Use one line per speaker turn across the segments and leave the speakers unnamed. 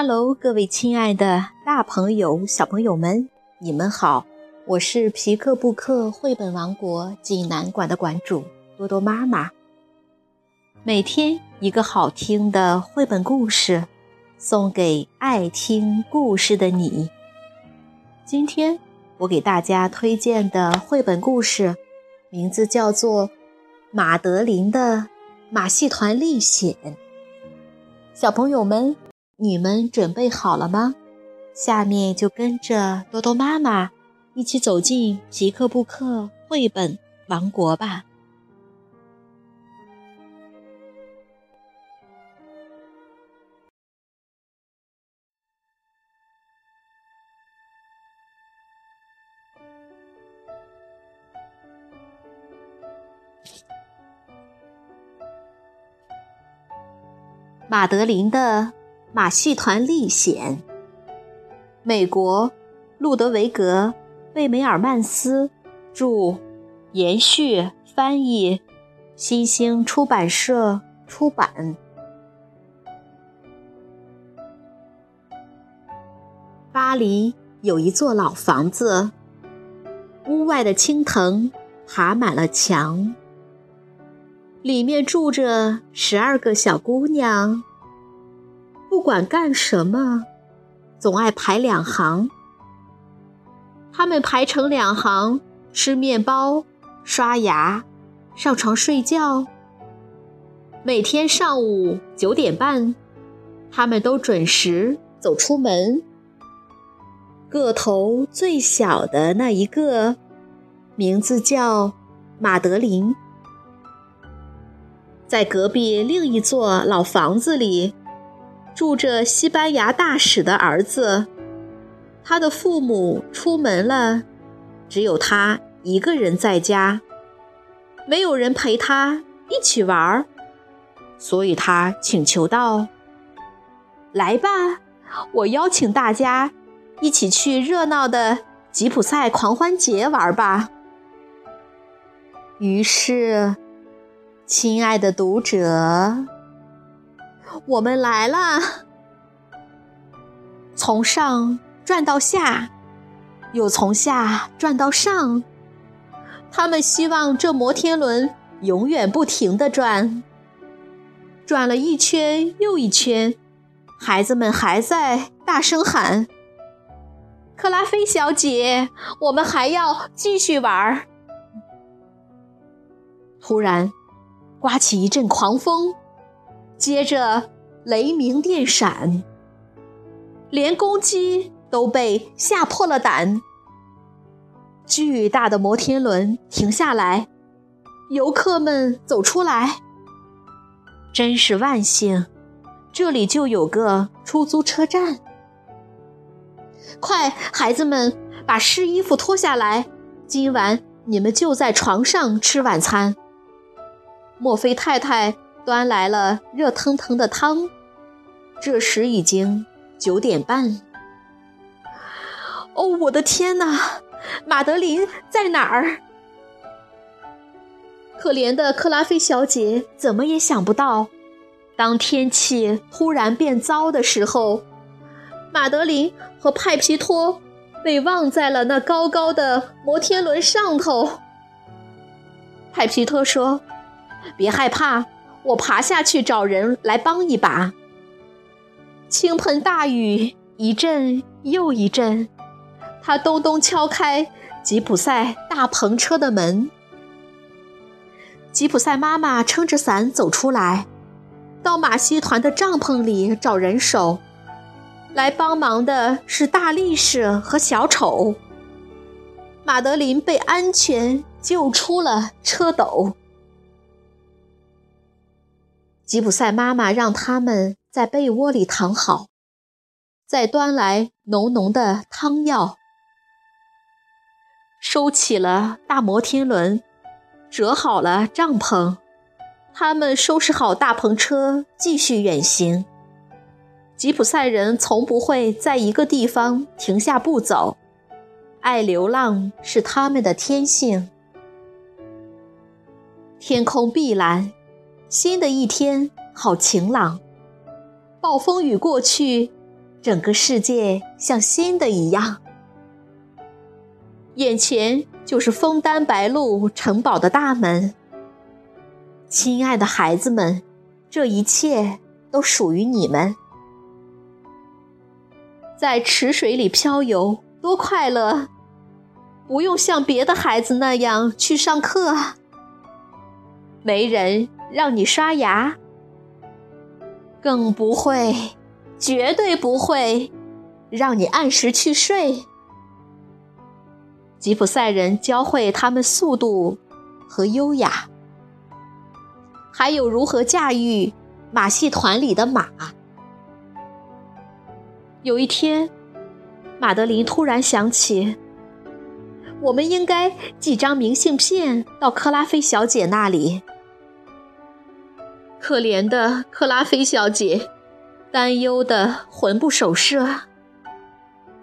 Hello，各位亲爱的大朋友、小朋友们，你们好！我是皮克布克绘本王国济南馆的馆主多多妈妈。每天一个好听的绘本故事，送给爱听故事的你。今天我给大家推荐的绘本故事，名字叫做《马德琳的马戏团历险》。小朋友们。你们准备好了吗？下面就跟着多多妈妈一起走进皮克布克绘本王国吧。马德琳的。马戏团历险。美国，路德维格·贝梅尔曼斯著，延续翻译，新兴出版社出版。巴黎有一座老房子，屋外的青藤爬满了墙，里面住着十二个小姑娘。不管干什么，总爱排两行。他们排成两行，吃面包、刷牙、上床睡觉。每天上午九点半，他们都准时走出门。个头最小的那一个，名字叫马德琳，在隔壁另一座老房子里。住着西班牙大使的儿子，他的父母出门了，只有他一个人在家，没有人陪他一起玩儿，所以他请求道：“来吧，我邀请大家一起去热闹的吉普赛狂欢节玩吧。”于是，亲爱的读者。我们来了，从上转到下，又从下转到上。他们希望这摩天轮永远不停地转，转了一圈又一圈。孩子们还在大声喊：“克拉菲小姐，我们还要继续玩。”突然，刮起一阵狂风。接着，雷鸣电闪，连公鸡都被吓破了胆。巨大的摩天轮停下来，游客们走出来。真是万幸，这里就有个出租车站。快，孩子们，把湿衣服脱下来，今晚你们就在床上吃晚餐。墨菲太太。端来了热腾腾的汤，这时已经九点半。哦，我的天哪！马德琳在哪儿？可怜的克拉菲小姐怎么也想不到，当天气忽然变糟的时候，马德琳和派皮托被忘在了那高高的摩天轮上头。派皮托说：“别害怕。”我爬下去找人来帮一把。倾盆大雨一阵又一阵，他咚咚敲开吉普赛大篷车的门。吉普赛妈妈撑着伞走出来，到马戏团的帐篷里找人手。来帮忙的是大力士和小丑。马德琳被安全救出了车斗。吉普赛妈妈让他们在被窝里躺好，再端来浓浓的汤药，收起了大摩天轮，折好了帐篷。他们收拾好大篷车，继续远行。吉普赛人从不会在一个地方停下不走，爱流浪是他们的天性。天空碧蓝。新的一天好晴朗，暴风雨过去，整个世界像新的一样。眼前就是枫丹白露城堡的大门。亲爱的孩子们，这一切都属于你们。在池水里漂游，多快乐！不用像别的孩子那样去上课，没人让你刷牙，更不会，绝对不会让你按时去睡。吉普赛人教会他们速度和优雅，还有如何驾驭马戏团里的马。有一天，马德琳突然想起，我们应该寄张明信片到克拉菲小姐那里。可怜的克拉菲小姐，担忧的魂不守舍，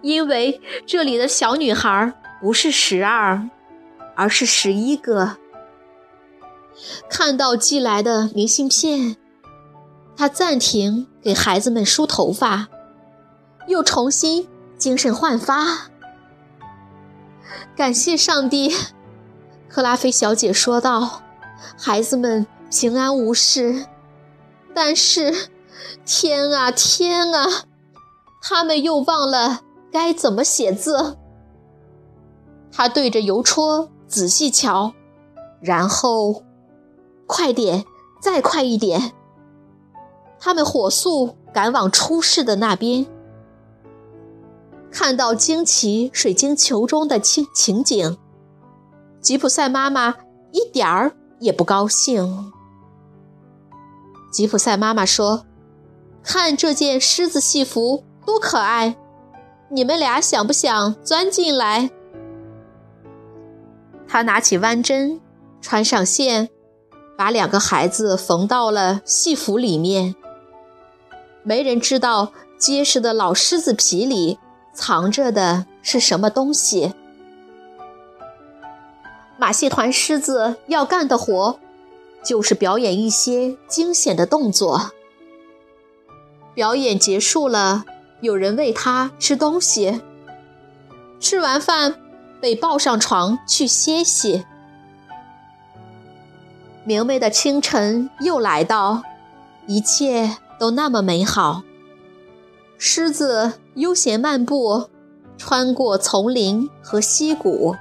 因为这里的小女孩。不是十二，而是十一个。看到寄来的明信片，他暂停给孩子们梳头发，又重新精神焕发。感谢上帝，克拉菲小姐说道：“孩子们平安无事。”但是，天啊天啊，他们又忘了该怎么写字。他对着邮戳仔细瞧，然后，快点，再快一点。他们火速赶往出事的那边。看到惊奇水晶球中的情情景，吉普赛妈妈一点儿也不高兴。吉普赛妈妈说：“看这件狮子戏服多可爱，你们俩想不想钻进来？”他拿起弯针，穿上线，把两个孩子缝到了戏服里面。没人知道结实的老狮子皮里藏着的是什么东西。马戏团狮子要干的活，就是表演一些惊险的动作。表演结束了，有人喂他吃东西。吃完饭。被抱上床去歇息。明媚的清晨又来到，一切都那么美好。狮子悠闲漫步，穿过丛林和溪谷，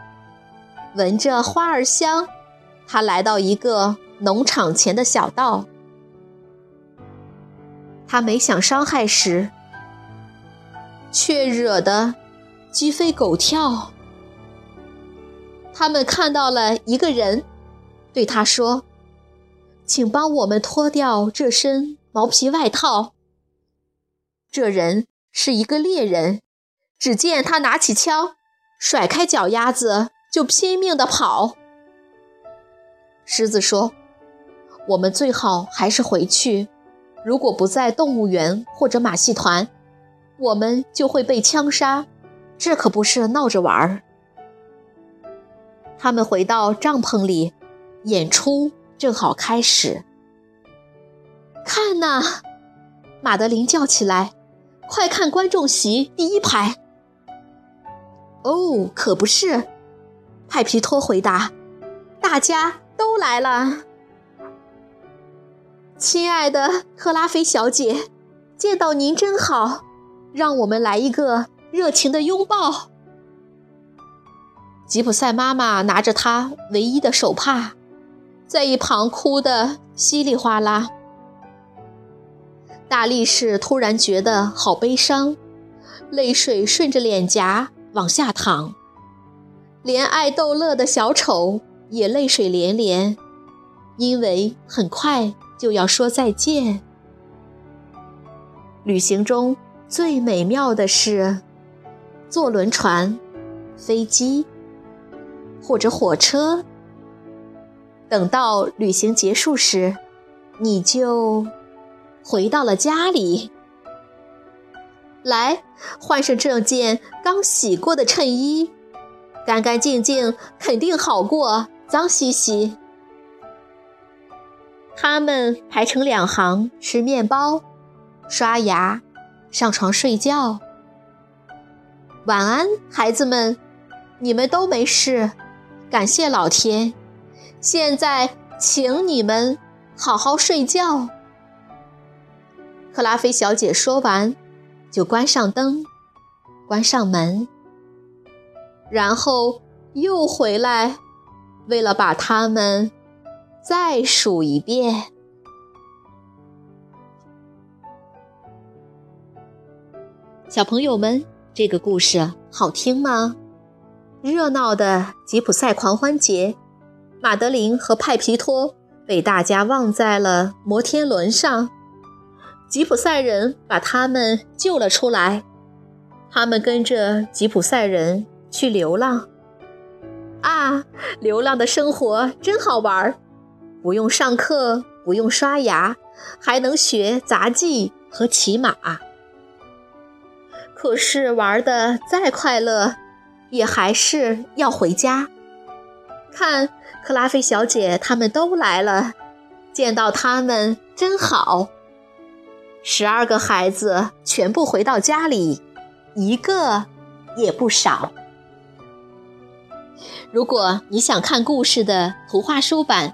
闻着花儿香，它来到一个农场前的小道。他没想伤害时，却惹得鸡飞狗跳。他们看到了一个人，对他说：“请帮我们脱掉这身毛皮外套。”这人是一个猎人，只见他拿起枪，甩开脚丫子就拼命地跑。狮子说：“我们最好还是回去，如果不在动物园或者马戏团，我们就会被枪杀。这可不是闹着玩儿。”他们回到帐篷里，演出正好开始。看呐，马德琳叫起来：“快看观众席第一排！”哦，可不是，派皮托回答：“大家都来了。”亲爱的克拉菲小姐，见到您真好，让我们来一个热情的拥抱。吉普赛妈妈拿着她唯一的手帕，在一旁哭得稀里哗啦。大力士突然觉得好悲伤，泪水顺着脸颊往下淌。连爱逗乐的小丑也泪水连连，因为很快就要说再见。旅行中最美妙的是坐轮船、飞机。或者火车，等到旅行结束时，你就回到了家里。来，换上这件刚洗过的衬衣，干干净净肯定好过脏兮兮。他们排成两行吃面包、刷牙、上床睡觉。晚安，孩子们，你们都没事，感谢老天。现在，请你们好好睡觉。克拉菲小姐说完，就关上灯，关上门，然后又回来，为了把它们再数一遍。小朋友们，这个故事好听吗？热闹的吉普赛狂欢节，马德琳和派皮托被大家忘在了摩天轮上。吉普赛人把他们救了出来，他们跟着吉普赛人去流浪。啊，流浪的生活真好玩儿，不用上课，不用刷牙，还能学杂技和骑马。可是玩的再快乐，也还是要回家。看，克拉菲小姐他们都来了，见到他们真好。十二个孩子全部回到家里，一个也不少。如果你想看故事的图画书版，